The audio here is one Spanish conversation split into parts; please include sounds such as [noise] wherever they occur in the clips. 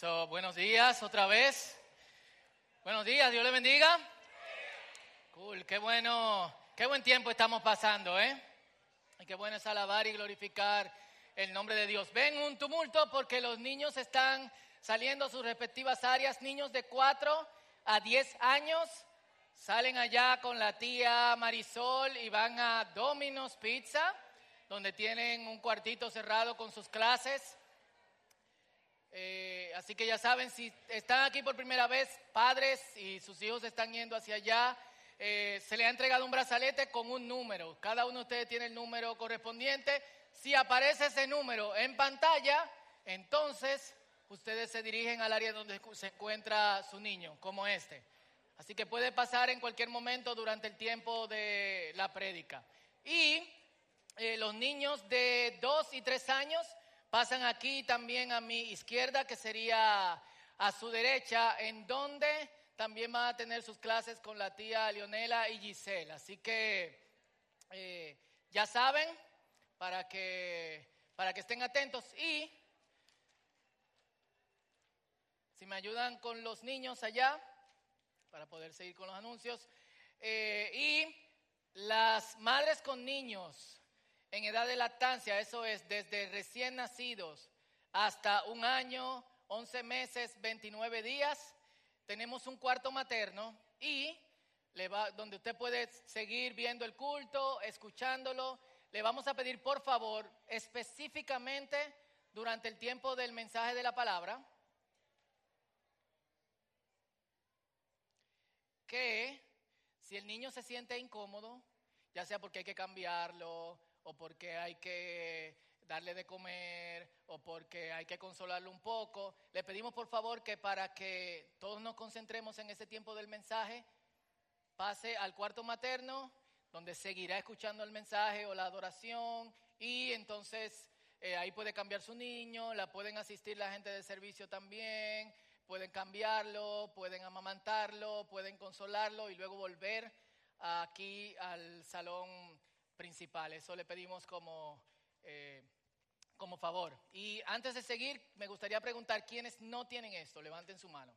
So, buenos días otra vez. Buenos días, Dios le bendiga. Cool, qué bueno, qué buen tiempo estamos pasando, ¿eh? Y qué bueno es alabar y glorificar el nombre de Dios. Ven un tumulto porque los niños están saliendo a sus respectivas áreas, niños de 4 a 10 años. Salen allá con la tía Marisol y van a Domino's Pizza, donde tienen un cuartito cerrado con sus clases. Eh, así que ya saben, si están aquí por primera vez, padres y sus hijos están yendo hacia allá, eh, se les ha entregado un brazalete con un número. Cada uno de ustedes tiene el número correspondiente. Si aparece ese número en pantalla, entonces ustedes se dirigen al área donde se encuentra su niño, como este. Así que puede pasar en cualquier momento durante el tiempo de la prédica. Y eh, los niños de dos y tres años pasan aquí también a mi izquierda, que sería a su derecha, en donde también van a tener sus clases con la tía Leonela y Giselle. Así que eh, ya saben, para que, para que estén atentos. Y si me ayudan con los niños allá, para poder seguir con los anuncios. Eh, y las madres con niños en edad de lactancia, eso es desde recién nacidos hasta un año, 11 meses, 29 días, tenemos un cuarto materno y le va, donde usted puede seguir viendo el culto, escuchándolo. Le vamos a pedir, por favor, específicamente durante el tiempo del mensaje de la palabra, que si el niño se siente incómodo, ya sea porque hay que cambiarlo, o porque hay que darle de comer o porque hay que consolarlo un poco. Le pedimos por favor que para que todos nos concentremos en ese tiempo del mensaje, pase al cuarto materno, donde seguirá escuchando el mensaje o la adoración y entonces eh, ahí puede cambiar su niño, la pueden asistir la gente de servicio también, pueden cambiarlo, pueden amamantarlo, pueden consolarlo y luego volver aquí al salón principal. Eso le pedimos como, eh, como favor. Y antes de seguir, me gustaría preguntar quiénes no tienen esto. Levanten su mano.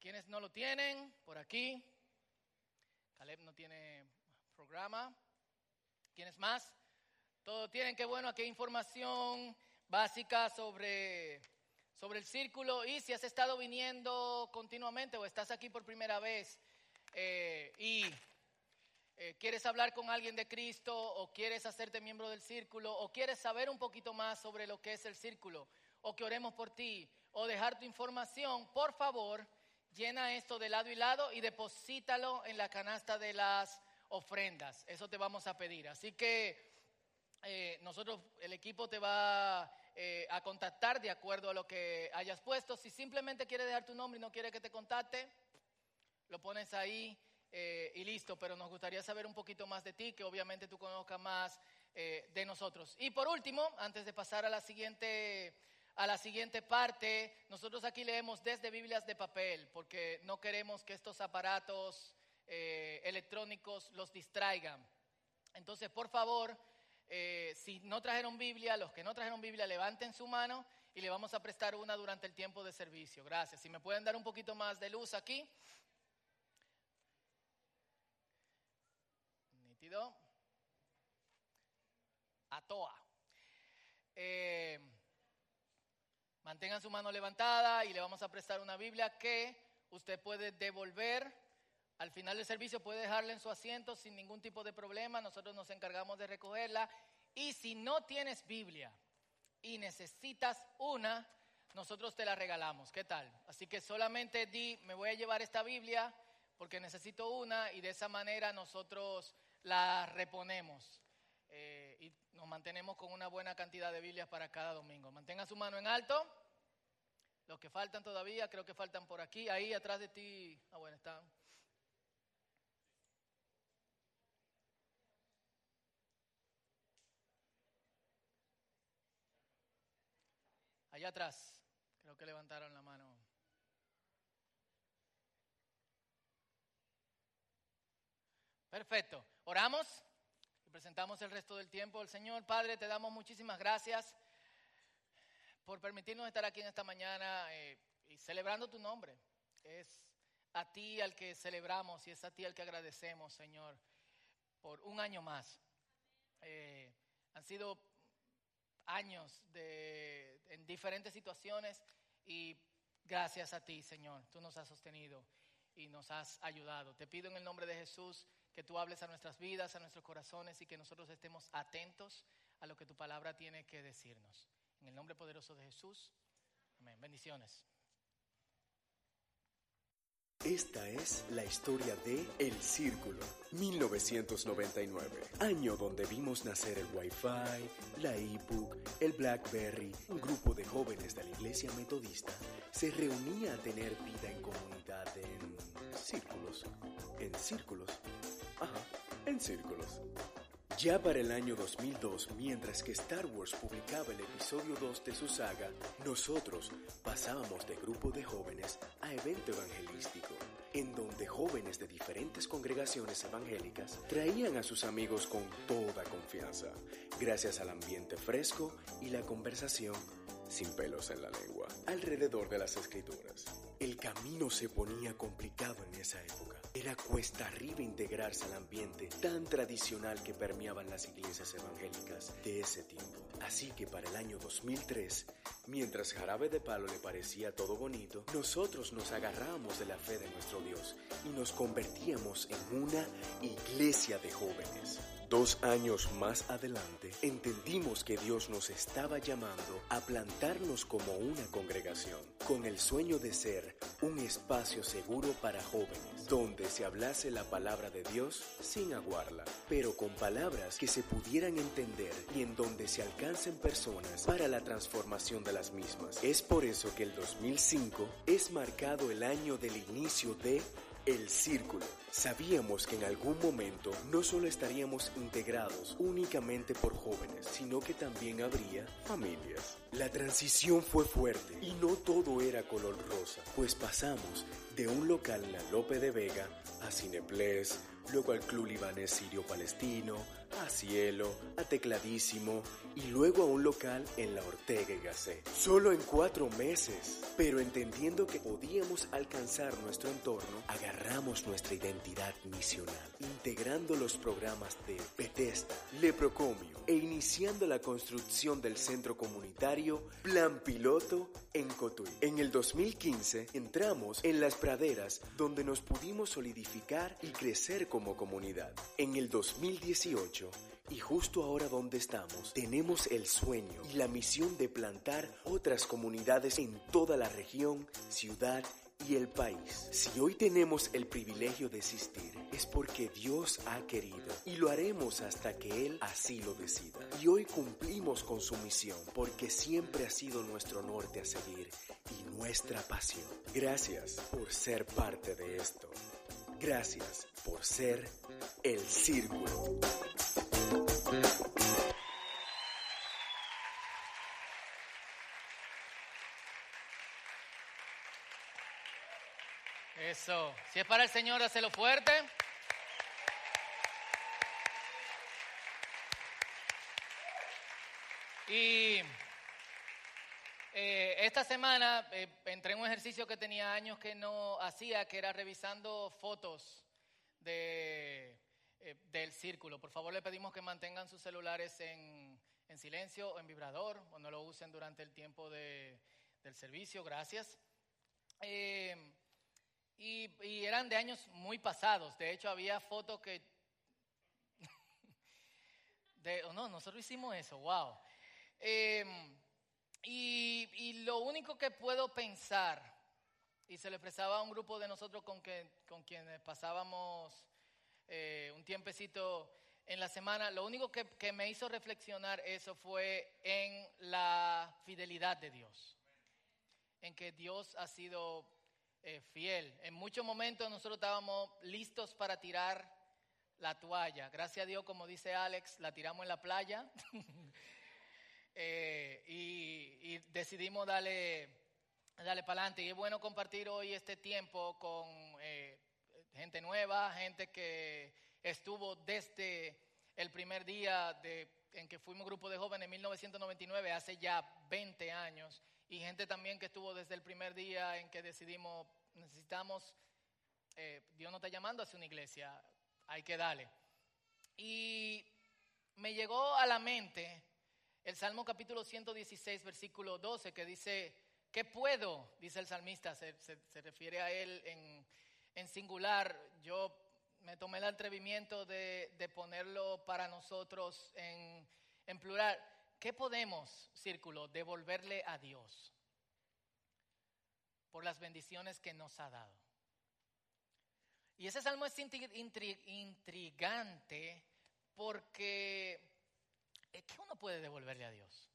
¿Quiénes no lo tienen? Por aquí. Caleb no tiene programa. ¿Quiénes más? Todo tienen. Qué bueno, aquí hay información básica sobre, sobre el círculo. Y si has estado viniendo continuamente o estás aquí por primera vez eh, y eh, quieres hablar con alguien de Cristo o quieres hacerte miembro del círculo o quieres saber un poquito más sobre lo que es el círculo o que oremos por ti o dejar tu información, por favor, llena esto de lado y lado y deposítalo en la canasta de las ofrendas. Eso te vamos a pedir. Así que eh, nosotros, el equipo te va eh, a contactar de acuerdo a lo que hayas puesto. Si simplemente quieres dejar tu nombre y no quiere que te contacte, lo pones ahí eh, y listo, pero nos gustaría saber un poquito más de ti, que obviamente tú conozcas más eh, de nosotros. Y por último, antes de pasar a la siguiente a la siguiente parte, nosotros aquí leemos desde Biblias de papel, porque no queremos que estos aparatos eh, electrónicos los distraigan. Entonces, por favor, si no trajeron Biblia, los que no trajeron Biblia, levanten su mano y le vamos a prestar una durante el tiempo de servicio. Gracias. Si me pueden dar un poquito más de luz aquí. A toa. Eh, mantengan su mano levantada y le vamos a prestar una Biblia que usted puede devolver. Al final del servicio puede dejarla en su asiento sin ningún tipo de problema. Nosotros nos encargamos de recogerla. Y si no tienes Biblia y necesitas una, nosotros te la regalamos. ¿Qué tal? Así que solamente di, me voy a llevar esta Biblia porque necesito una y de esa manera nosotros la reponemos eh, y nos mantenemos con una buena cantidad de Biblias para cada domingo. Mantenga su mano en alto. Los que faltan todavía, creo que faltan por aquí, ahí atrás de ti. Ah, bueno, están. Allá atrás, creo que levantaron la mano. Perfecto. Oramos y presentamos el resto del tiempo al Señor. Padre, te damos muchísimas gracias por permitirnos estar aquí en esta mañana eh, y celebrando tu nombre. Es a ti al que celebramos y es a ti al que agradecemos, Señor, por un año más. Eh, han sido años de, en diferentes situaciones y gracias a ti, Señor, tú nos has sostenido y nos has ayudado. Te pido en el nombre de Jesús que tú hables a nuestras vidas, a nuestros corazones y que nosotros estemos atentos a lo que tu palabra tiene que decirnos. En el nombre poderoso de Jesús. Amén. Bendiciones. Esta es la historia de El Círculo, 1999, año donde vimos nacer el Wi-Fi, la ebook, el BlackBerry. Un grupo de jóvenes de la iglesia metodista se reunía a tener vida en comunidad en círculos. En círculos. En círculos. Ya para el año 2002, mientras que Star Wars publicaba el episodio 2 de su saga, nosotros pasábamos de grupo de jóvenes a evento evangelístico, en donde jóvenes de diferentes congregaciones evangélicas traían a sus amigos con toda confianza, gracias al ambiente fresco y la conversación sin pelos en la lengua, alrededor de las escrituras. El camino se ponía complicado en esa época. Era cuesta arriba integrarse al ambiente tan tradicional que permeaban las iglesias evangélicas de ese tiempo. Así que para el año 2003, mientras Jarabe de Palo le parecía todo bonito, nosotros nos agarramos de la fe de nuestro Dios y nos convertíamos en una iglesia de jóvenes. Dos años más adelante, entendimos que Dios nos estaba llamando a plantarnos como una congregación, con el sueño de ser un espacio seguro para jóvenes, donde se hablase la palabra de Dios sin aguarla, pero con palabras que se pudieran entender y en donde se alcancen personas para la transformación de las mismas. Es por eso que el 2005 es marcado el año del inicio de el círculo. Sabíamos que en algún momento no solo estaríamos integrados únicamente por jóvenes, sino que también habría familias. La transición fue fuerte y no todo era color rosa, pues pasamos de un local en la Lope de Vega a Cineplex, luego al Club Libanés Sirio Palestino, a Cielo, a Tecladísimo y luego a un local en la Ortega y Gasset. Solo en cuatro meses, pero entendiendo que podíamos alcanzar nuestro entorno, agarramos nuestra identidad misional, integrando los programas de Bethesda, Leprocomio e iniciando la construcción del centro comunitario Plan Piloto en Cotuí. En el 2015 entramos en las praderas donde nos pudimos solidificar y crecer como comunidad. En el 2018 y justo ahora donde estamos, tenemos el sueño y la misión de plantar otras comunidades en toda la región, ciudad y el país. Si hoy tenemos el privilegio de existir, es porque Dios ha querido y lo haremos hasta que Él así lo decida. Y hoy cumplimos con su misión porque siempre ha sido nuestro norte a seguir y nuestra pasión. Gracias por ser parte de esto. Gracias por ser el círculo. Eso. Si es para el Señor, hazlo fuerte. Y eh, esta semana eh, entré en un ejercicio que tenía años que no hacía, que era revisando fotos de, eh, del círculo. Por favor, le pedimos que mantengan sus celulares en, en silencio o en vibrador o no lo usen durante el tiempo de, del servicio. Gracias. Y, eran de años muy pasados. De hecho, había fotos que... [laughs] de, oh, no, nosotros hicimos eso, wow. Y, y, lo único que puedo pensar, y se le expresaba a un grupo de nosotros con, que, con quienes pasábamos eh, un tiempecito en la semana, lo único que, me hizo reflexionar eso fue en la fidelidad de Dios. En que Dios ha sido eh, fiel. En muchos momentos nosotros estábamos listos para tirar la toalla. Gracias a Dios, como dice Alex, la tiramos en la playa [laughs] eh, y, decidimos darle, darle para adelante. Y es bueno compartir hoy este tiempo con gente nueva, gente que estuvo desde el primer día en que fuimos grupo de jóvenes en 1999, hace ya 20 años, y gente también que estuvo desde el primer día en que decidimos, necesitamos, eh, Dios nos está llamando hacia una iglesia, hay que darle. Y me llegó a la mente el Salmo capítulo 116, versículo 12, que dice, ¿qué puedo? Dice el salmista, se, refiere a él en, en singular. Yo me tomé el atrevimiento de, ponerlo para nosotros en, plural. ¿Qué podemos, círculo, devolverle a Dios por las bendiciones que nos ha dado? Y ese salmo es intrigante porque ¿qué uno puede devolverle a Dios?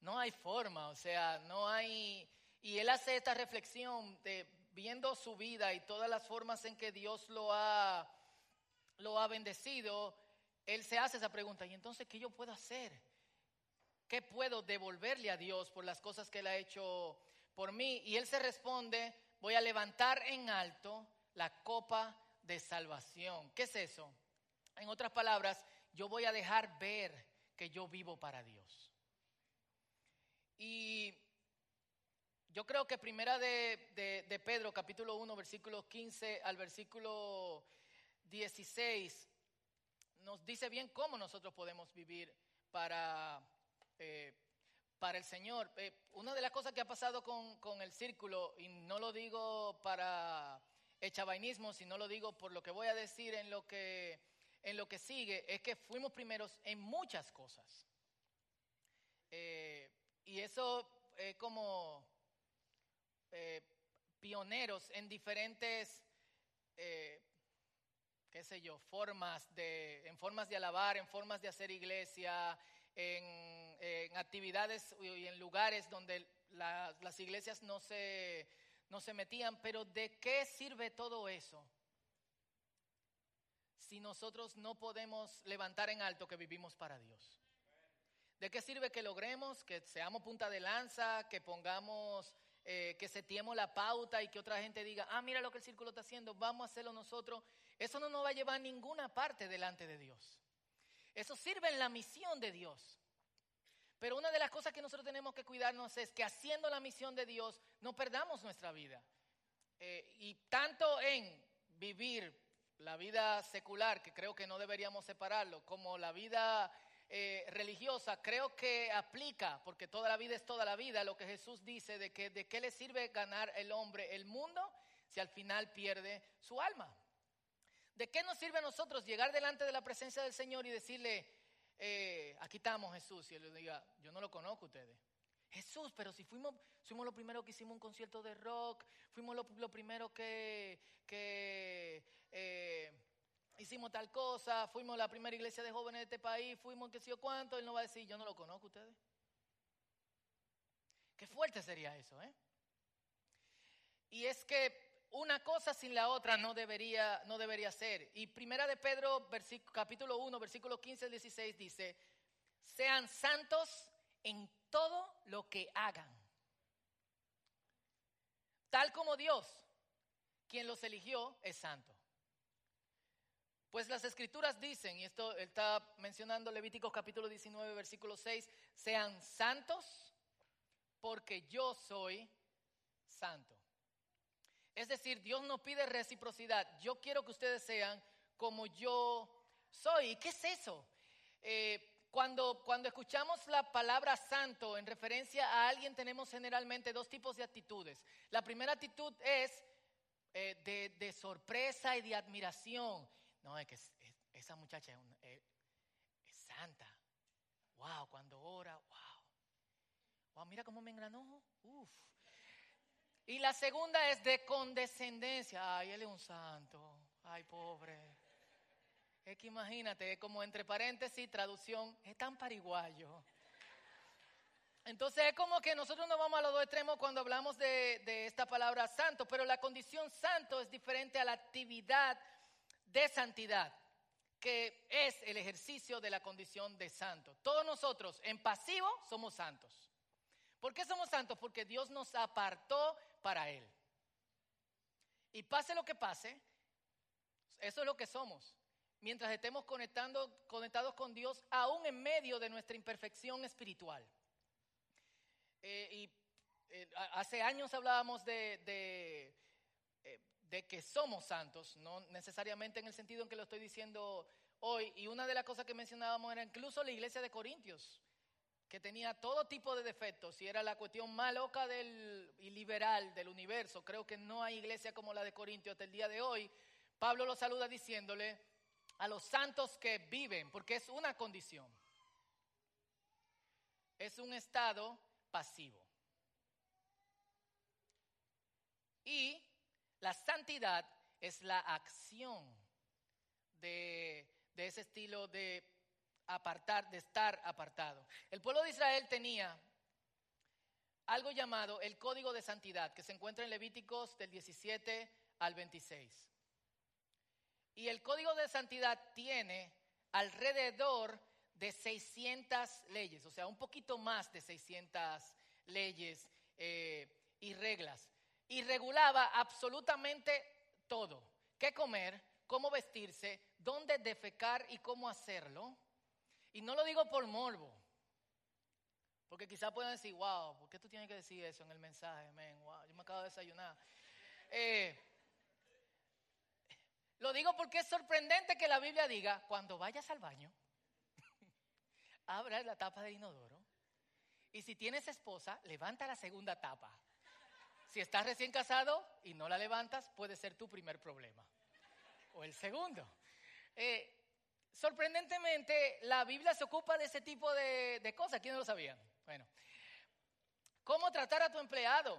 No hay forma, o sea, no hay... Y él hace esta reflexión de viendo su vida y todas las formas en que Dios lo ha, lo ha bendecido, él se hace esa pregunta, ¿y entonces qué yo puedo hacer? ¿Qué puedo devolverle a Dios por las cosas que él ha hecho por mí? Y él se responde, voy a levantar en alto la copa de salvación. ¿Qué es eso? En otras palabras, yo voy a dejar ver que yo vivo para Dios. Y yo creo que primera de, Pedro, capítulo 1, versículo 15 al versículo 16, nos dice bien cómo nosotros podemos vivir para, eh, para el Señor. Eh, una de las cosas que ha pasado con, con, el círculo, y no lo digo para echavainismo, sino lo digo por lo que voy a decir en lo que, en lo que sigue, es que fuimos primeros en muchas cosas. Eh, y eso es como eh, pioneros en diferentes, eh, qué sé yo, formas de, en formas de alabar, en formas de hacer iglesia, en, actividades y en lugares donde las iglesias no se, no se metían. Pero ¿de qué sirve todo eso? Si nosotros no podemos levantar en alto que vivimos para Dios. ¿De qué sirve que logremos, que seamos punta de lanza, que pongamos eh, que setiemos la pauta y que otra gente diga, ah, mira lo que el círculo está haciendo, vamos a hacerlo nosotros, eso no nos va a llevar a ninguna parte delante de Dios. Eso sirve en la misión de Dios. Pero una de las cosas que nosotros tenemos que cuidarnos es que haciendo la misión de Dios no perdamos nuestra vida. Eh, y tanto en vivir la vida secular, que creo que no deberíamos separarlo, como la vida eh, religiosa creo que aplica, porque toda la vida es toda la vida, lo que Jesús dice de que de qué le sirve ganar el hombre el mundo si al final pierde su alma. ¿De qué nos sirve a nosotros llegar delante de la presencia del Señor y decirle, eh, aquí estamos Jesús, y él le diga, yo no lo conozco ustedes? Jesús, pero si fuimos, fuimos lo primero que hicimos un concierto de rock, fuimos lo, primero que, que eh, hicimos tal cosa, fuimos la primera iglesia de jóvenes de este país, fuimos qué sé yo cuánto, él no va a decir, yo no lo conozco ustedes. Qué fuerte sería eso, ¿eh? Y es que una cosa sin la otra no debería, no debería ser. Y primera de Pedro, capítulo 1, versículo 15 al 16 dice, sean santos en todo lo que hagan. Tal como Dios, quien los eligió, es santo. Pues las escrituras dicen, y esto está mencionando Levíticos capítulo 19, versículo 6, sean santos porque yo soy santo. Es decir, Dios no pide reciprocidad. Yo quiero que ustedes sean como yo soy. ¿Y qué es eso? Eh, cuando, cuando escuchamos la palabra santo en referencia a alguien, tenemos generalmente dos tipos de actitudes. La primera actitud es eh, de, de sorpresa y de admiración no, es que esa muchacha es, santa. Wow, cuando ora, wow. Wow, mira cómo me engranó. Uf. Y la segunda es de condescendencia. Ay, él es un santo. Ay, pobre. Es que imagínate, como entre paréntesis, traducción, es tan pariguayo. Entonces es como que nosotros nos vamos a los dos extremos cuando hablamos de, de, esta palabra santo, pero la condición santo es diferente a la actividad de santidad, que es el ejercicio de la condición de santo. Todos nosotros en pasivo somos santos. ¿Por qué somos santos? Porque Dios nos apartó para Él. Y pase lo que pase, eso es lo que somos. mientras estemos conectando, conectados con Dios, aún en medio de nuestra imperfección espiritual. Eh, y eh, hace años hablábamos de, eh, de, que somos santos, no necesariamente en el sentido en que lo estoy diciendo hoy. Y una de las cosas que mencionábamos era incluso la iglesia de Corintios, que tenía todo tipo de defectos y era la cuestión más loca del, liberal del universo. Creo que no hay iglesia como la de Corintios hasta el día de hoy. Pablo lo saluda diciéndole a los santos que viven, porque es una condición. Es un estado pasivo. Y la santidad es la acción de, ese estilo de apartar, de estar apartado. El pueblo de Israel tenía algo llamado el código de santidad, que se encuentra en Levíticos del 17 al 26. Y el código de santidad tiene alrededor de 600 leyes, o sea, un poquito más de 600 leyes eh, y reglas y regulaba absolutamente todo. ¿Qué comer? ¿Cómo vestirse? ¿Dónde defecar y cómo hacerlo? Y no lo digo por morbo. Porque quizás puedan decir, wow, ¿por qué tú tienes que decir eso en el mensaje? wow, yo me acabo de desayunar. Eh, lo digo porque es sorprendente que la Biblia diga, cuando vayas al baño, [laughs] abra la tapa de inodoro. Y si tienes esposa, levanta la segunda tapa. Si estás recién casado y no la levantas, puede ser tu primer problema. O el segundo. Eh, sorprendentemente, la Biblia se ocupa de ese tipo de, de cosas. ¿Quién no lo sabía? Bueno, cómo tratar a tu empleado,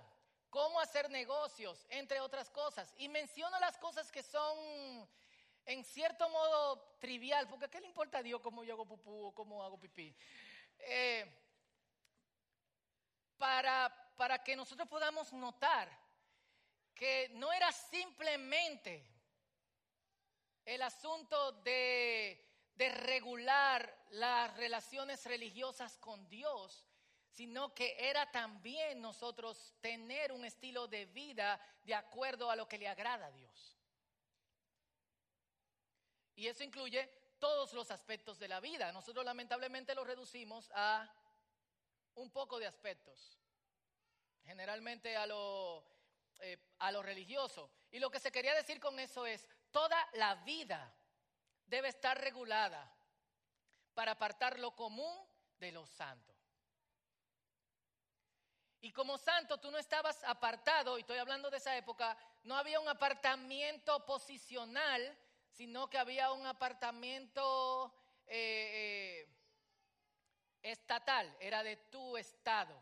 cómo hacer negocios, entre otras cosas. Y menciono las cosas que son en cierto modo trivial, porque ¿qué le importa a Dios cómo yo hago pupú o cómo hago pipí? Eh, para para que nosotros podamos notar que no era simplemente el asunto de, regular las relaciones religiosas con Dios, sino que era también nosotros tener un estilo de vida de acuerdo a lo que le agrada a Dios. Y eso incluye todos los aspectos de la vida. Nosotros lamentablemente lo reducimos a un poco de aspectos generalmente a lo, eh, a lo religioso. Y lo que se quería decir con eso es, toda la vida debe estar regulada para apartar lo común de lo santo. Y como santo tú no estabas apartado, y estoy hablando de esa época, no había un apartamiento posicional, sino que había un apartamiento estatal, era de tu estado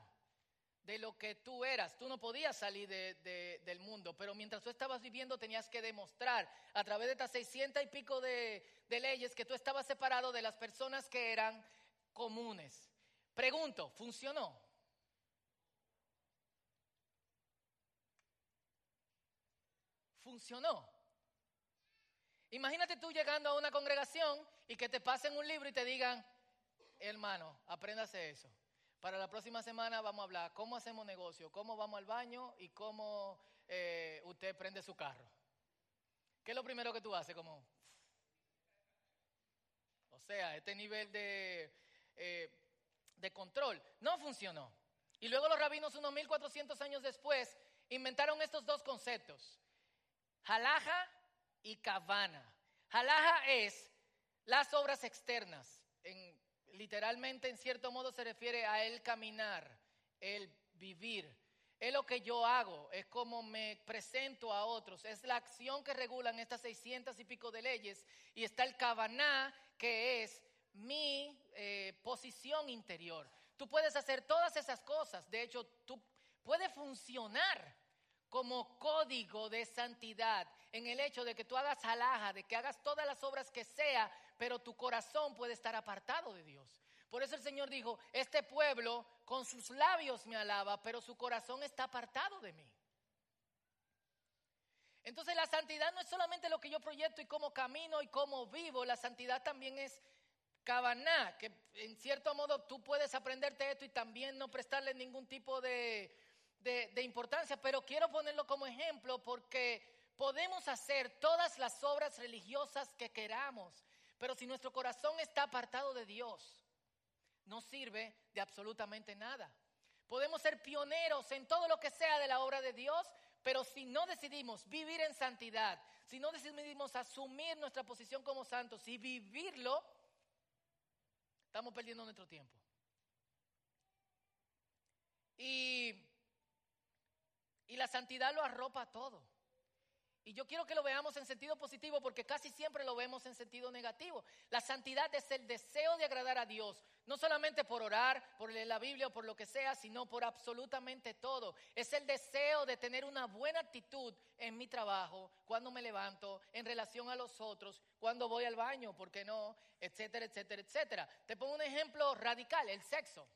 de lo que tú eras. Tú no podías salir del mundo, pero mientras tú estabas viviendo tenías que demostrar a través de estas 600 y pico de, de leyes que tú estabas separado de las personas que eran comunes. Pregunto, ¿funcionó? ¿Funcionó? Imagínate tú llegando a una congregación y que te pasen un libro y te digan, hermano, apréndase eso. Para la próxima semana vamos a hablar cómo hacemos negocio, cómo vamos al baño y cómo eh, usted prende su carro. ¿Qué es lo primero que tú haces? Como, o sea, este nivel de, eh, de control no funcionó. Y luego los rabinos, unos 1400 años después, inventaron estos dos conceptos: halaja y kavana. Halaja es las obras externas. En literalmente en cierto modo se refiere a el caminar, el vivir. Es lo que yo hago, es como me presento a otros, es la acción que regulan estas 600 y pico de leyes. Y está el cabaná, que es mi eh, posición interior. Tú puedes hacer todas esas cosas, de hecho, tú puedes funcionar como código de santidad en el hecho de que tú hagas alhaja, de que hagas todas las obras que sea, pero tu corazón puede estar apartado de Dios. Por eso el Señor dijo, este pueblo con sus labios me alaba, pero su corazón está apartado de mí. Entonces la santidad no es solamente lo que yo proyecto y cómo camino y cómo vivo, la santidad también es cabaná, que en cierto modo tú puedes aprenderte esto y también no prestarle ningún tipo de, de, importancia, pero quiero ponerlo como ejemplo porque podemos hacer todas las obras religiosas que queramos. Pero si nuestro corazón está apartado de Dios, no sirve de absolutamente nada. Podemos ser pioneros en todo lo que sea de la obra de Dios, pero si no decidimos vivir en santidad, si no decidimos asumir nuestra posición como santos y vivirlo, estamos perdiendo nuestro tiempo. Y, y la santidad lo arropa todo. Y yo quiero que lo veamos en sentido positivo porque casi siempre lo vemos en sentido negativo. La santidad es el deseo de agradar a Dios, no solamente por orar, por leer la Biblia o por lo que sea, sino por absolutamente todo. Es el deseo de tener una buena actitud en mi trabajo, cuando me levanto, en relación a los otros, cuando voy al baño, ¿por qué no? Etcétera, etcétera, etcétera. Te pongo un ejemplo radical, el sexo.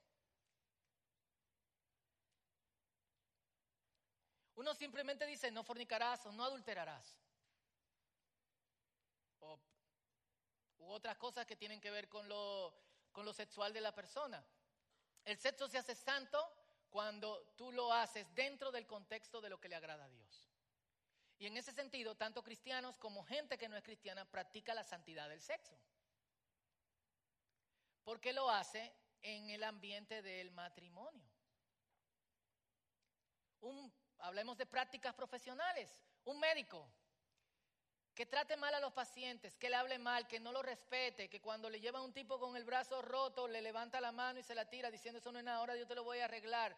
Uno simplemente dice, no fornicarás o no adulterarás. O, u otras cosas que tienen que ver con lo, con lo sexual de la persona. El sexo se hace santo cuando tú lo haces dentro del contexto de lo que le agrada a Dios. Y en ese sentido, tanto cristianos como gente que no es cristiana practica la santidad del sexo. Porque lo hace en el ambiente del matrimonio. Un hablemos de prácticas profesionales, un médico que trate mal a los pacientes, que le hable mal, que no lo respete, que cuando le lleva a un tipo con el brazo roto le levanta la mano y se la tira diciendo eso no es nada, ahora yo te lo voy a arreglar.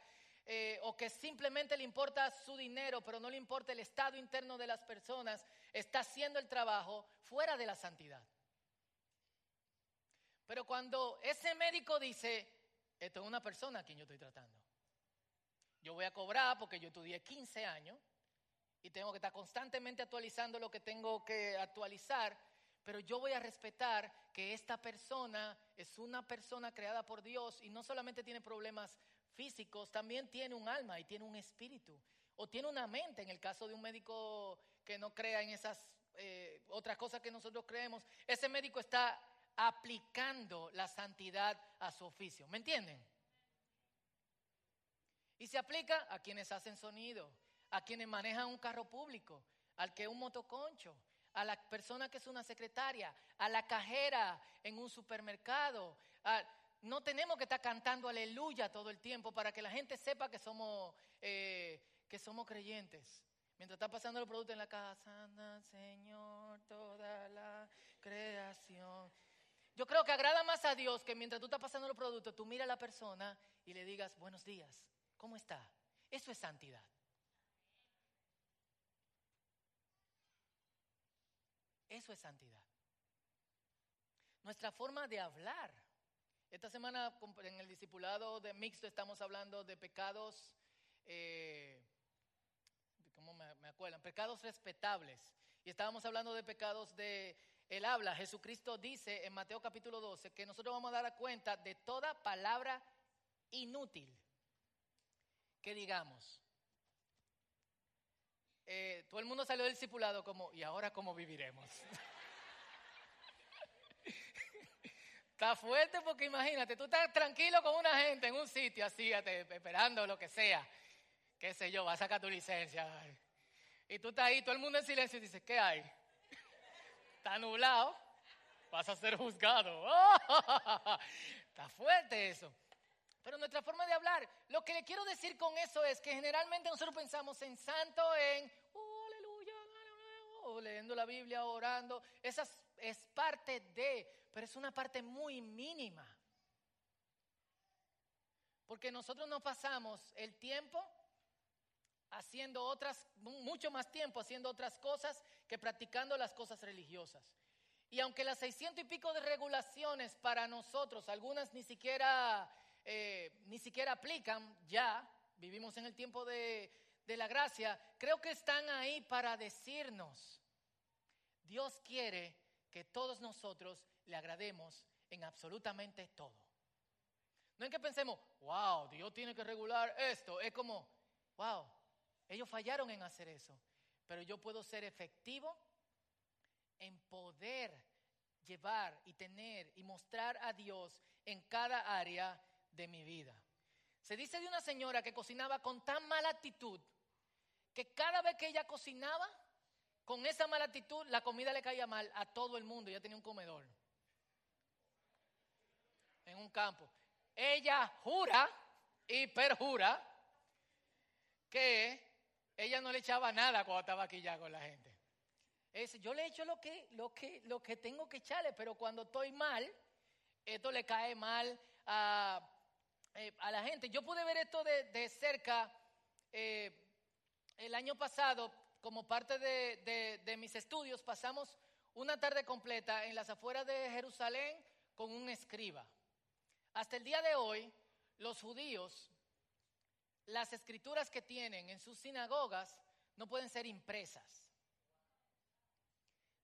Eh, o que simplemente le importa su dinero, pero no le importa el estado interno de las personas, está haciendo el trabajo fuera de la santidad. Pero cuando ese médico dice, esto es una persona a quien yo estoy tratando, yo voy a cobrar porque yo estudié 15 años y tengo que estar constantemente actualizando lo que tengo que actualizar, pero yo voy a respetar que esta persona es una persona creada por Dios y no solamente tiene problemas físicos, también tiene un alma y tiene un espíritu o tiene una mente en el caso de un médico que no crea en esas eh, otras cosas que nosotros creemos. Ese médico está aplicando la santidad a su oficio. ¿Me entienden? Y se aplica a quienes hacen sonido, a quienes manejan un carro público, al que es un motoconcho, a la persona que es una secretaria, a la cajera en un supermercado. no tenemos que estar cantando aleluya todo el tiempo para que la gente sepa que somos, eh, que somos creyentes. Mientras está pasando el producto en la casa, Señor, toda la creación. Yo creo que agrada más a Dios que mientras tú estás pasando el producto, tú miras a la persona y le digas buenos días. ¿Cómo está? Eso es santidad. Eso es santidad. Nuestra forma de hablar. Esta semana en el discipulado de mixto estamos hablando de pecados, eh, ¿cómo me, me acuerdan? Pecados respetables. Y estábamos hablando de pecados de el habla. Jesucristo dice en Mateo capítulo 12 que nosotros vamos a dar cuenta de toda palabra inútil que digamos. Eh, todo el mundo salió del discipulado como, ¿y ahora cómo viviremos? [laughs] Está fuerte porque imagínate, tú estás tranquilo con una gente en un sitio así, esperando lo que sea, qué sé yo, va a sacar tu licencia. Y tú estás ahí, todo el mundo en silencio y dices, ¿qué hay? Está nublado, vas a ser juzgado. [laughs] Está fuerte eso. Pero nuestra forma de hablar, lo que le quiero decir con eso es que generalmente nosotros pensamos en santo, en oh, aleluya, o leyendo la Biblia, orando. Esa es parte de, pero es una parte muy mínima. Porque nosotros no pasamos el tiempo haciendo otras, mucho más tiempo haciendo otras cosas que practicando las cosas religiosas. Y aunque las seiscientos y pico de regulaciones para nosotros, algunas ni siquiera eh, ni siquiera aplican ya, vivimos en el tiempo de, de la gracia, creo que están ahí para decirnos, Dios quiere que todos nosotros le agrademos en absolutamente todo. No es que pensemos, wow, Dios tiene que regular esto. Es como, wow, ellos fallaron en hacer eso. Pero yo puedo ser efectivo en poder llevar y tener y mostrar a Dios en cada área de mi vida. Se dice de una señora que cocinaba con tan mala actitud que cada vez que ella cocinaba, con esa mala actitud, la comida le caía mal a todo el mundo. Ya tenía un comedor. en un campo. Ella jura y perjura que ella no le echaba nada cuando estaba aquí ya con la gente. Es, yo le echo lo que, lo, que, lo que tengo que echarle, pero cuando estoy mal, esto le cae mal a, eh, la gente. Yo pude ver esto de, cerca eh, el año pasado, como parte de, de mis estudios, pasamos una tarde completa en las afueras de Jerusalén con un escriba. Hasta el día de hoy, los judíos, las escrituras que tienen en sus sinagogas no pueden ser impresas.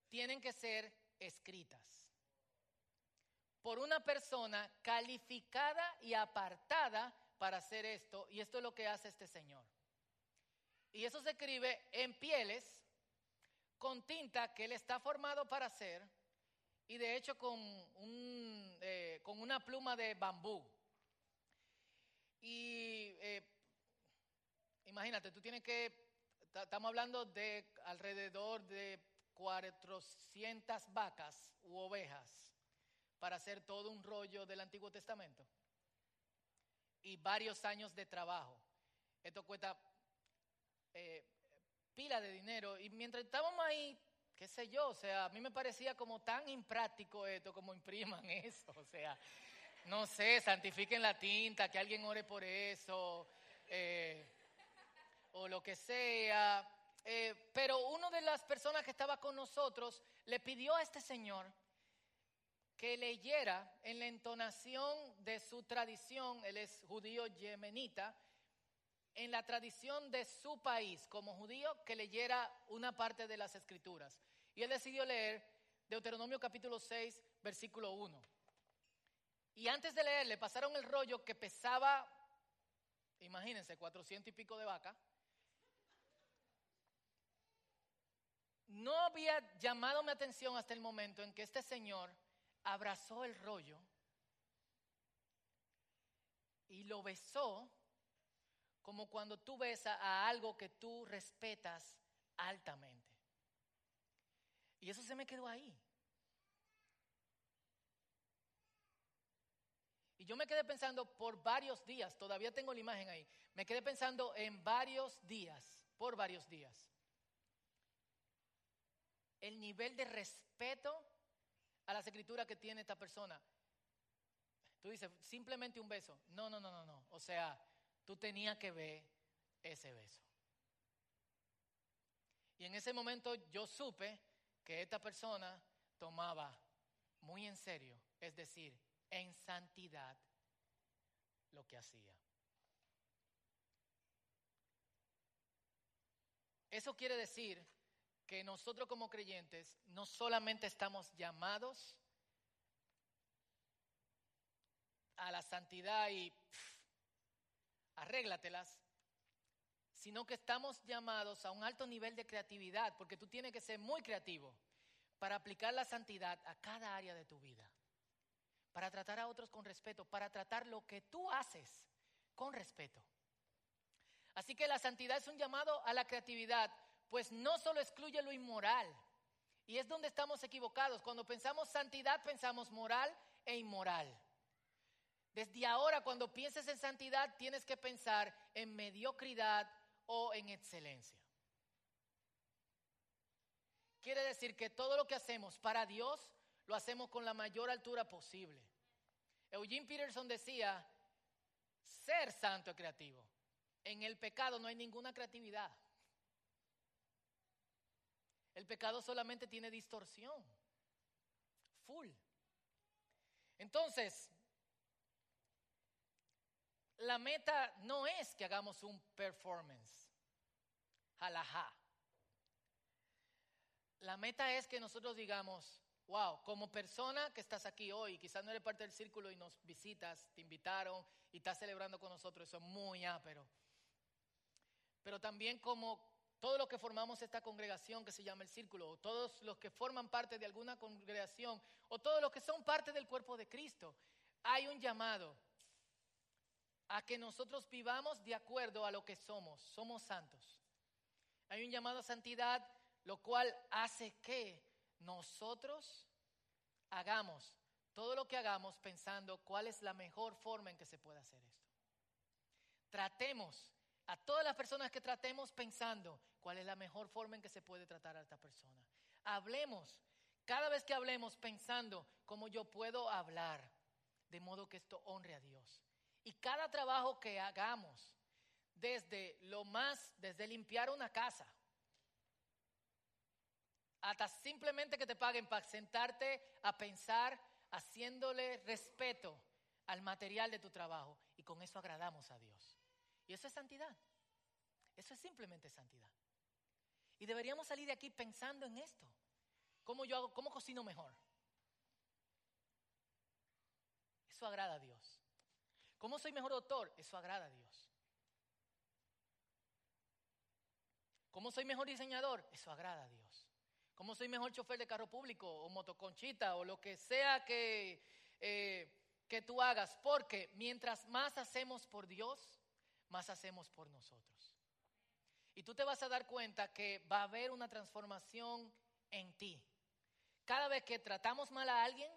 Tienen que ser escritas por una persona calificada y apartada para hacer esto. Y esto es lo que hace este señor. Y eso se escribe en pieles con tinta que él está formado para hacer y de hecho con, un, eh, con una pluma de bambú. Y eh, imagínate, tú tienes que, estamos hablando de alrededor de 400 vacas u ovejas para hacer todo un rollo del Antiguo Testamento. Y varios años de trabajo. Esto cuesta eh, pila de dinero. Y mientras estábamos ahí, qué sé yo, o sea, a mí me parecía como tan impráctico esto, como impriman [laughs] eso, o sea, no sé, santifiquen la tinta, que alguien ore por eso, eh, o lo que sea. Eh, pero una de las personas que estaba con nosotros le pidió a este señor que leyera en la entonación de su tradición, él es judío yemenita, en la tradición de su país como judío que leyera una parte de las escrituras. Y él decidió leer Deuteronomio capítulo 6, versículo 1. Y antes de leer le pasaron el rollo que pesaba, imagínense, 400 y pico de vaca. No había llamado mi atención hasta el momento en que este señor abrazó el rollo y lo besó como cuando tú besas a algo que tú respetas altamente. Y eso se me quedó ahí. Y yo me quedé pensando por varios días, todavía tengo la imagen ahí, me quedé pensando en varios días, por varios días. El nivel de respeto a las escrituras que tiene esta persona. Tú dices, simplemente un beso. No, no, no, no, no. O sea, tú tenías que ver ese beso. Y en ese momento yo supe que esta persona tomaba muy en serio, es decir, en santidad, lo que hacía. Eso quiere decir que nosotros como creyentes no solamente estamos llamados a la santidad y arréglatelas, sino que estamos llamados a un alto nivel de creatividad, porque tú tienes que ser muy creativo para aplicar la santidad a cada área de tu vida, para tratar a otros con respeto, para tratar lo que tú haces con respeto. Así que la santidad es un llamado a la creatividad, pues no solo excluye lo inmoral, y es donde estamos equivocados. Cuando pensamos santidad, pensamos moral e inmoral. Desde ahora, cuando pienses en santidad, tienes que pensar en mediocridad o en excelencia. Quiere decir que todo lo que hacemos para Dios lo hacemos con la mayor altura posible. Eugene Peterson decía, ser santo es creativo. En el pecado no hay ninguna creatividad. El pecado solamente tiene distorsión. Full. Entonces, la meta no es que hagamos un performance, jalajá. La meta es que nosotros digamos, wow, como persona que estás aquí hoy, quizás no eres parte del círculo y nos visitas, te invitaron y estás celebrando con nosotros, eso es muy ápero. Pero también como todos los que formamos esta congregación que se llama el círculo, o todos los que forman parte de alguna congregación, o todos los que son parte del cuerpo de Cristo, hay un llamado a que nosotros vivamos de acuerdo a lo que somos. Somos santos. Hay un llamado a santidad, lo cual hace que nosotros hagamos todo lo que hagamos pensando cuál es la mejor forma en que se puede hacer esto. Tratemos a todas las personas que tratemos pensando cuál es la mejor forma en que se puede tratar a esta persona. Hablemos, cada vez que hablemos pensando cómo yo puedo hablar de modo que esto honre a Dios. Y cada trabajo que hagamos, desde lo más, desde limpiar una casa, hasta simplemente que te paguen para sentarte a pensar haciéndole respeto al material de tu trabajo y con eso agradamos a Dios. Y eso es santidad. Eso es simplemente santidad. Y deberíamos salir de aquí pensando en esto. ¿Cómo yo hago, cómo cocino mejor? Eso agrada a Dios. ¿Cómo soy mejor doctor? Eso agrada a Dios. ¿Cómo soy mejor diseñador? Eso agrada a Dios. ¿Cómo soy mejor chofer de carro público o motoconchita o lo que sea que, eh, que tú hagas? Porque mientras más hacemos por Dios, más hacemos por nosotros. Y tú te vas a dar cuenta que va a haber una transformación en ti. Cada vez que tratamos mal a alguien,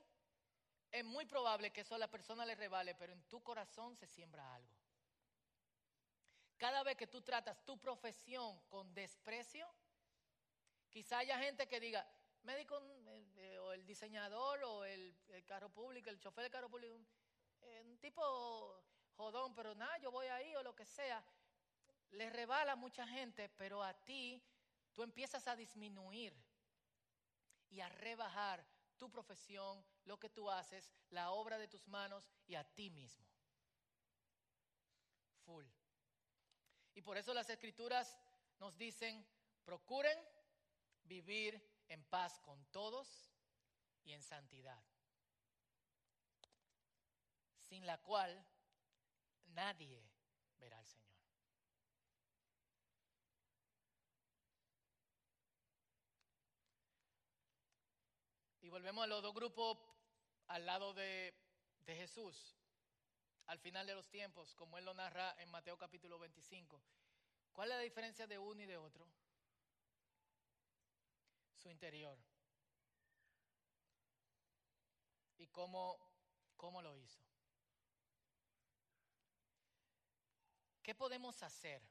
es muy probable que eso a la persona le revale, pero en tu corazón se siembra algo. Cada vez que tú tratas tu profesión con desprecio, Quizá haya gente que diga, médico eh, eh, o el diseñador o el, carro público, el chofer de carro público, eh, un tipo jodón, pero nada, yo voy ahí o lo que sea. Le rebala a mucha gente, pero a ti tú empiezas a disminuir y a rebajar tu profesión, lo que tú haces, la obra de tus manos y a ti mismo. Full. Y por eso las escrituras nos dicen, procuren vivir en paz con todos y en santidad, sin la cual nadie verá al Señor. Y volvemos a los dos grupos al lado de, de Jesús, al final de los tiempos, como él lo narra en Mateo capítulo 25. ¿Cuál es la diferencia de uno y de otro? interior. ¿Y cómo, cómo lo hizo? ¿Qué podemos hacer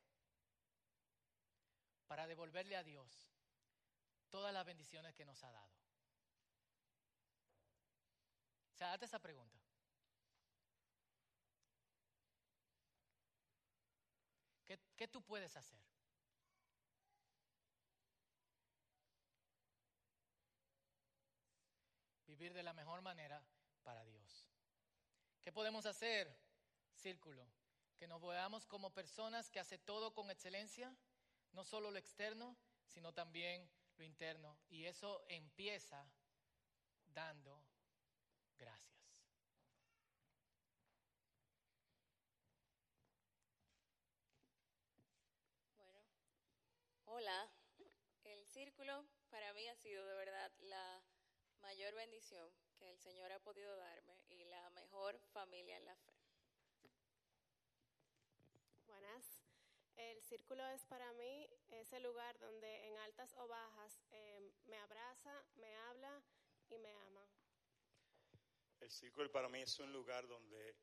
para devolverle a Dios todas las bendiciones que nos ha dado? O sea, date esa pregunta. ¿Qué, ¿Qué, tú puedes hacer? vivir de la mejor manera para Dios. ¿Qué podemos hacer? Círculo. Que nos veamos como personas que hace todo con excelencia, no solo lo externo, sino también lo interno. Y eso empieza dando gracias. Bueno, hola. El círculo para mí ha sido de verdad la mayor bendición que el Señor ha podido darme y la mejor familia en la fe. El círculo es para mí ese lugar donde en altas o bajas eh, me abraza, me habla y me ama. El círculo para mí es un lugar donde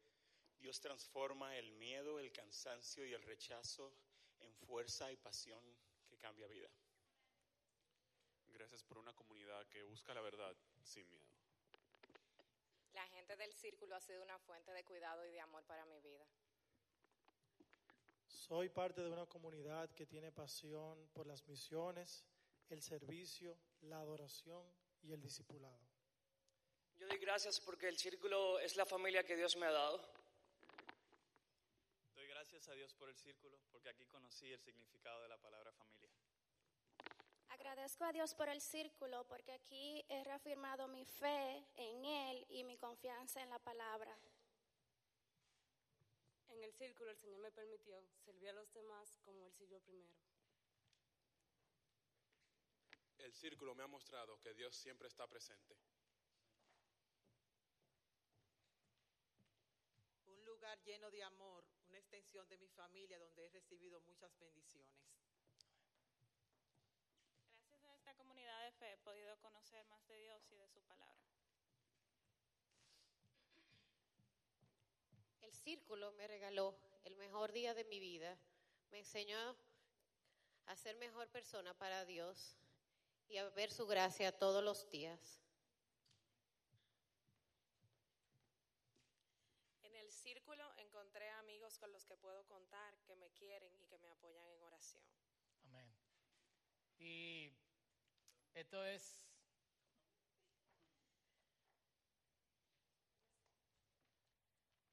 Dios transforma el miedo, el cansancio y el rechazo en fuerza y pasión que cambia vida. Gracias por una comunidad que busca la verdad sin miedo. La gente del círculo ha sido una fuente de cuidado y de amor para mi vida. Soy parte de una comunidad que tiene pasión por las misiones, el servicio, la adoración y el discipulado. Yo doy gracias porque el círculo es la familia que Dios me ha dado. Doy gracias a Dios por el círculo porque aquí conocí el significado de la palabra familia. Agradezco a Dios por el círculo porque aquí he reafirmado mi fe en Él y mi confianza en la palabra. En el círculo el Señor me permitió servir a los demás como Él sirvió primero. El círculo me ha mostrado que Dios siempre está presente. Un lugar lleno de amor, una extensión de mi familia donde he recibido muchas bendiciones. comunidad de fe he podido conocer más de Dios y de su palabra. El círculo me regaló el mejor día de mi vida. Me enseñó a ser mejor persona para Dios y a ver su gracia todos los días. En el círculo encontré amigos con los que puedo contar, que me quieren y que me apoyan en oración. Amén. Y esto es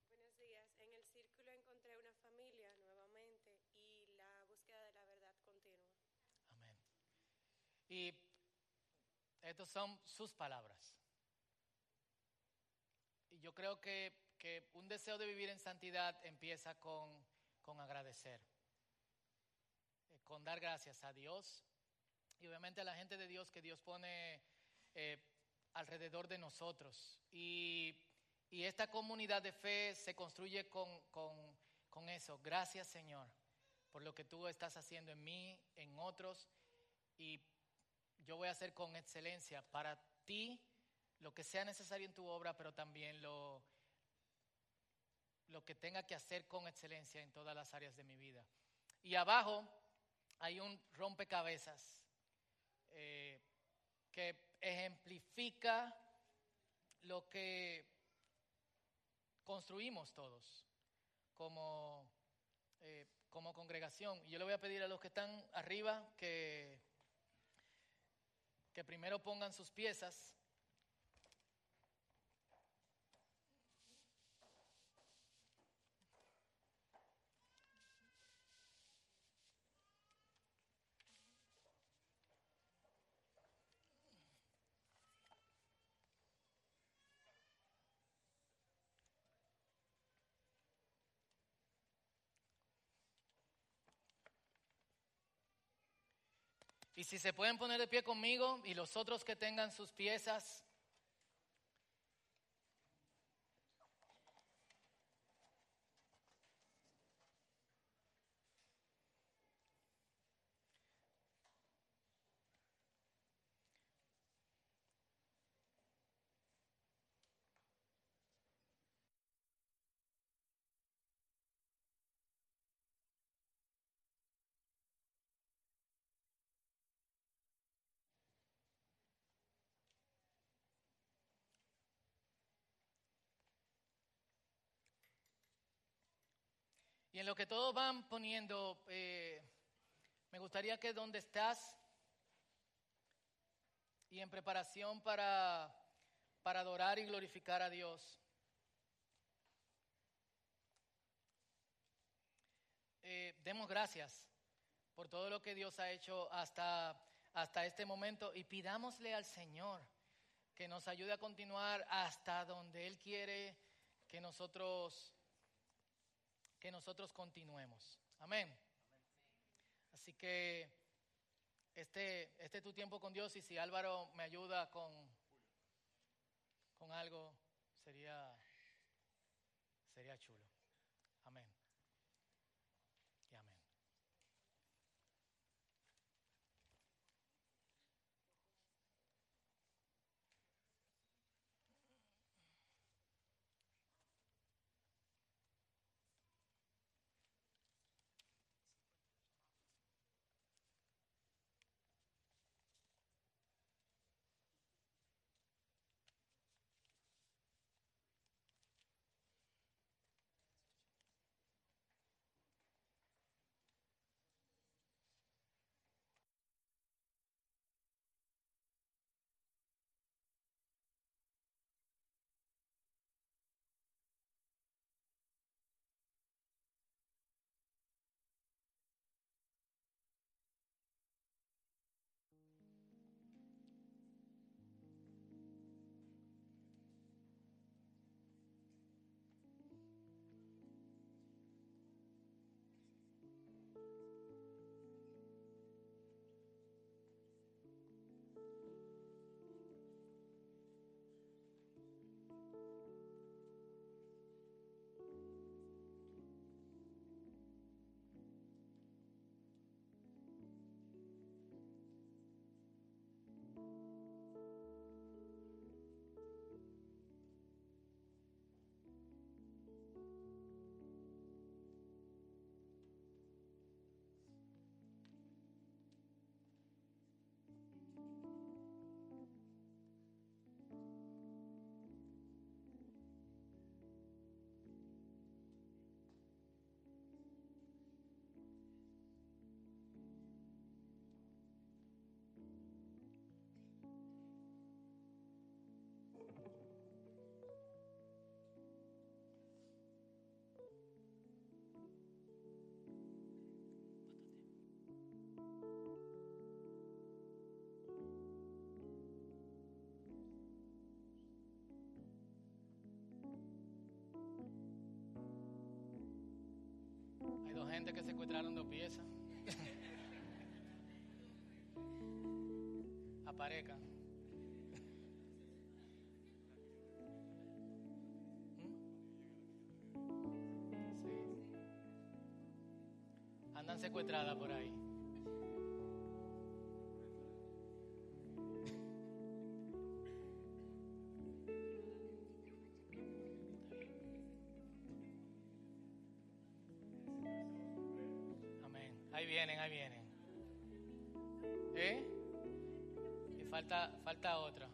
Buenos días. En el círculo encontré una familia nuevamente y la búsqueda de la verdad continua. Y estas son sus palabras. Y yo creo que, que un deseo de vivir en santidad empieza con, con agradecer, eh, con dar gracias a Dios y obviamente a la gente de Dios que Dios pone eh, alrededor de nosotros. Y, y esta comunidad de fe se construye con, con, con eso. Gracias Señor por lo que tú estás haciendo en mí, en otros. Y yo voy a hacer con excelencia para ti lo que sea necesario en tu obra, pero también lo, lo que tenga que hacer con excelencia en todas las áreas de mi vida. Y abajo hay un rompecabezas eh, que ejemplifica lo que construimos todos como, eh, como congregación. Y yo le voy a pedir a los que están arriba que que primero pongan sus piezas. Y si se pueden poner de pie conmigo y los otros que tengan sus piezas. En lo que todos van poniendo, eh, me gustaría que donde estás y en preparación para, para adorar y glorificar a Dios, eh, demos gracias por todo lo que Dios ha hecho hasta, hasta este momento y pidámosle al Señor que nos ayude a continuar hasta donde Él quiere que nosotros que nosotros continuemos. Amén. Así que este, este es tu tiempo con Dios y si Álvaro me ayuda con, con algo, sería, sería chulo. Regalaron dos piezas. Aparezcan. Andan secuestradas por ahí. Vienen, ahí vienen. ¿Eh? Y falta, falta otra.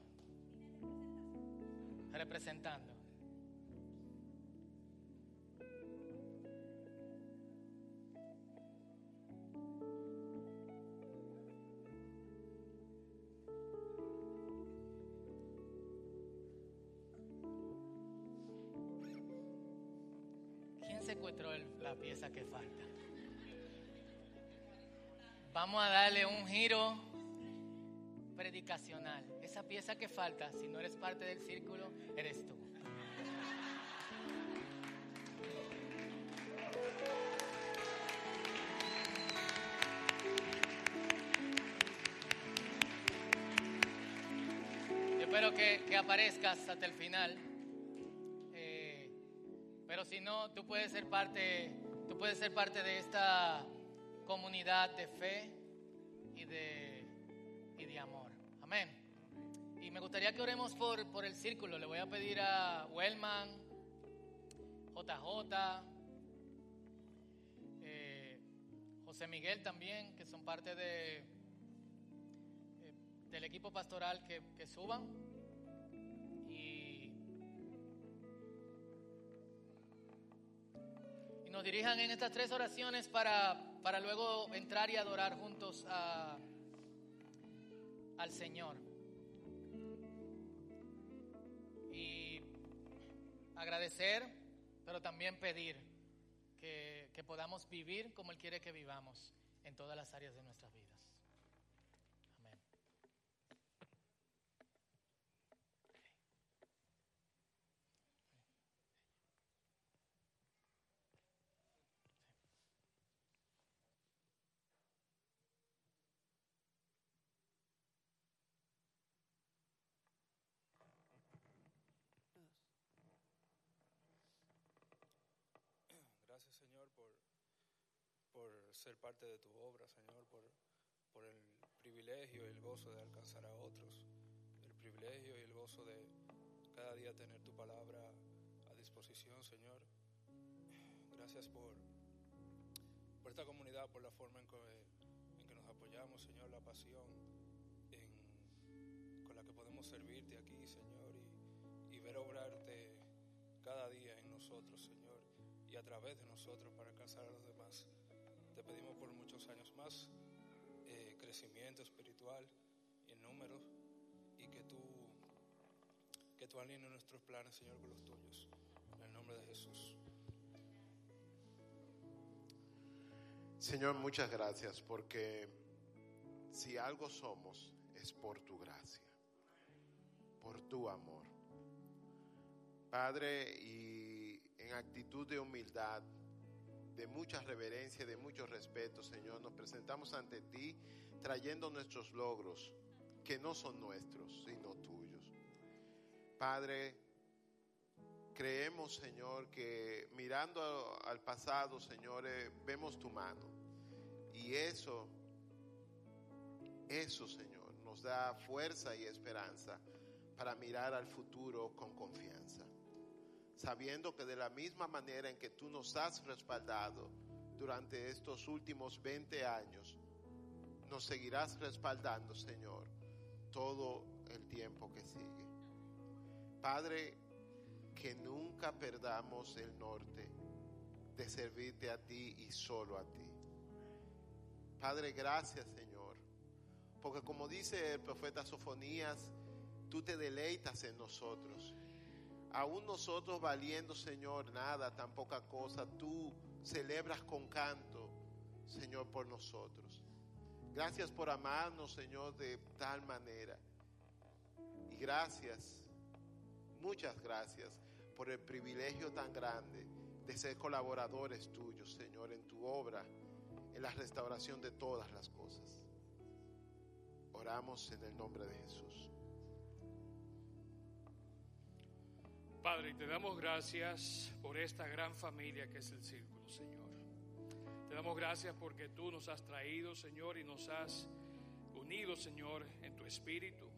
Representando. ¿Quién secuestró la pieza que falta? Vamos a darle un giro predicacional. Esa pieza que falta, si no eres parte del círculo, eres tú. Espero que, que aparezcas hasta el final. Eh, pero si no, tú puedes ser parte, tú puedes ser parte de esta comunidad de fe y de, y de amor. Amén. Y me gustaría que oremos por, por el círculo. Le voy a pedir a Wellman, JJ, eh, José Miguel también, que son parte de, eh, del equipo pastoral que, que suban. Y, y nos dirijan en estas tres oraciones para, para luego entrar y adorar juntos al Señor. Y agradecer, pero también pedir que, que podamos vivir como Él quiere que vivamos en todas las áreas de nuestras vidas. Amén. Gracias, Por, por ser parte de tu obra, Señor, por, por el privilegio y el gozo de alcanzar a otros, el privilegio y el gozo de cada día tener tu palabra a disposición, Señor. Gracias por, por esta comunidad, por la forma en que, en que nos apoyamos, Señor, la pasión con la que podemos servirte aquí, Señor, y, y ver obrarte cada día en nosotros, Señor, a través de nosotros para alcanzar a los demás. Te pedimos por muchos años más eh, crecimiento espiritual en número y que tú, que tú alinees nuestros planes, Señor, con los tuyos. En el nombre de Jesús. Señor, muchas gracias porque si algo somos es por tu gracia, por tu amor. Padre, y en actitud de humildad, de mucha reverencia, de mucho respeto, Señor, nos presentamos ante ti trayendo nuestros logros, que no son nuestros, sino tuyos. Padre, creemos, Señor, que mirando al pasado, Señor, eh, vemos tu mano. Y eso, eso, Señor, nos da fuerza y esperanza para mirar al futuro con confianza. Sabiendo que de la misma manera en que tú nos has respaldado durante estos últimos 20 años, nos seguirás respaldando, Señor, todo el tiempo que sigue. Padre, que nunca perdamos el norte de servirte a ti y solo a ti. Padre, gracias Señor, porque como dice el profeta Sofonías, tú te deleitas en nosotros. Aún nosotros valiendo, Señor, nada, tan poca cosa, tú celebras con canto, Señor, por nosotros. Gracias por amarnos, Señor, de tal manera. Y gracias, muchas gracias por el privilegio tan grande de ser colaboradores tuyos, Señor, en tu obra en la restauración de todas las cosas. Oramos en el nombre de Jesús. Padre, te damos gracias por esta gran familia que es el círculo, Señor. Te damos gracias porque tú nos has traído, Señor, y nos has unido, Señor, en tu espíritu.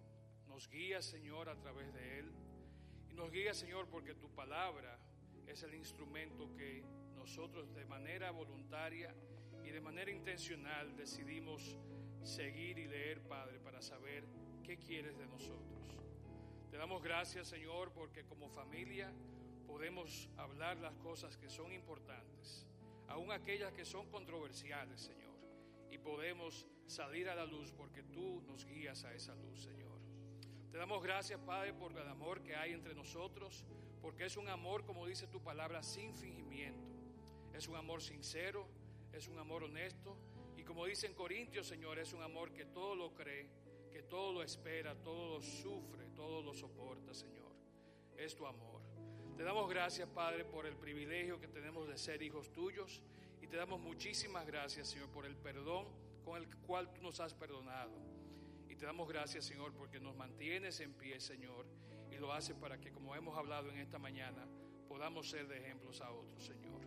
Nos guías, Señor, a través de él. Y nos guías, Señor, porque tu palabra es el instrumento que nosotros de manera voluntaria y de manera intencional decidimos seguir y leer, Padre, para saber qué quieres de nosotros. Te damos gracias, Señor, porque como familia podemos hablar las cosas que son importantes, aun aquellas que son controversiales, Señor, y podemos salir a la luz porque tú nos guías a esa luz, Señor. Te damos gracias, Padre, por el amor que hay entre nosotros, porque es un amor, como dice tu palabra, sin fingimiento. Es un amor sincero, es un amor honesto, y como dice en Corintios, Señor, es un amor que todo lo cree, todo lo espera, todo lo sufre, todo lo soporta, Señor. Es tu amor. Te damos gracias, Padre, por el privilegio que tenemos de ser hijos tuyos y te damos muchísimas gracias, Señor, por el perdón con el cual tú nos has perdonado. Y te damos gracias, Señor, porque nos mantienes en pie, Señor, y lo haces para que, como hemos hablado en esta mañana, podamos ser de ejemplos a otros, Señor.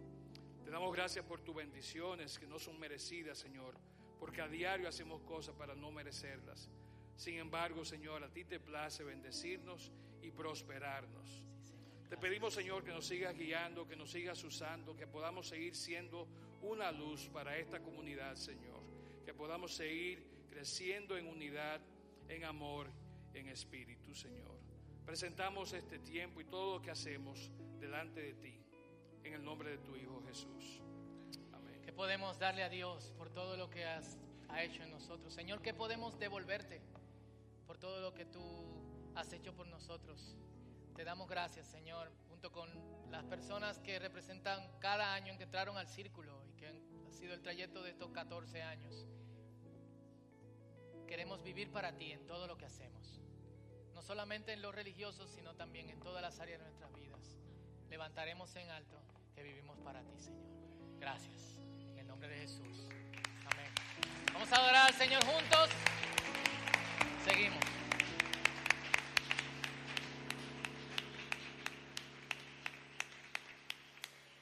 Te damos gracias por tus bendiciones que no son merecidas, Señor, porque a diario hacemos cosas para no merecerlas. Sin embargo, Señor, a ti te place bendecirnos y prosperarnos. Te pedimos, Señor, que nos sigas guiando, que nos sigas usando, que podamos seguir siendo una luz para esta comunidad, Señor. Que podamos seguir creciendo en unidad, en amor, en espíritu, Señor. Presentamos este tiempo y todo lo que hacemos delante de ti, en el nombre de tu Hijo Jesús. Amén. ¿Qué podemos darle a Dios por todo lo que has, ha hecho en nosotros? Señor, ¿qué podemos devolverte? Por todo lo que tú has hecho por nosotros. Te damos gracias, Señor, junto con las personas que representan cada año que entraron al círculo y que ha sido el trayecto de estos 14 años. Queremos vivir para ti en todo lo que hacemos, no solamente en lo religioso, sino también en todas las áreas de nuestras vidas. Levantaremos en alto que vivimos para ti, Señor. Gracias. En el nombre de Jesús. Amén. Vamos a adorar al Señor juntos. Seguimos.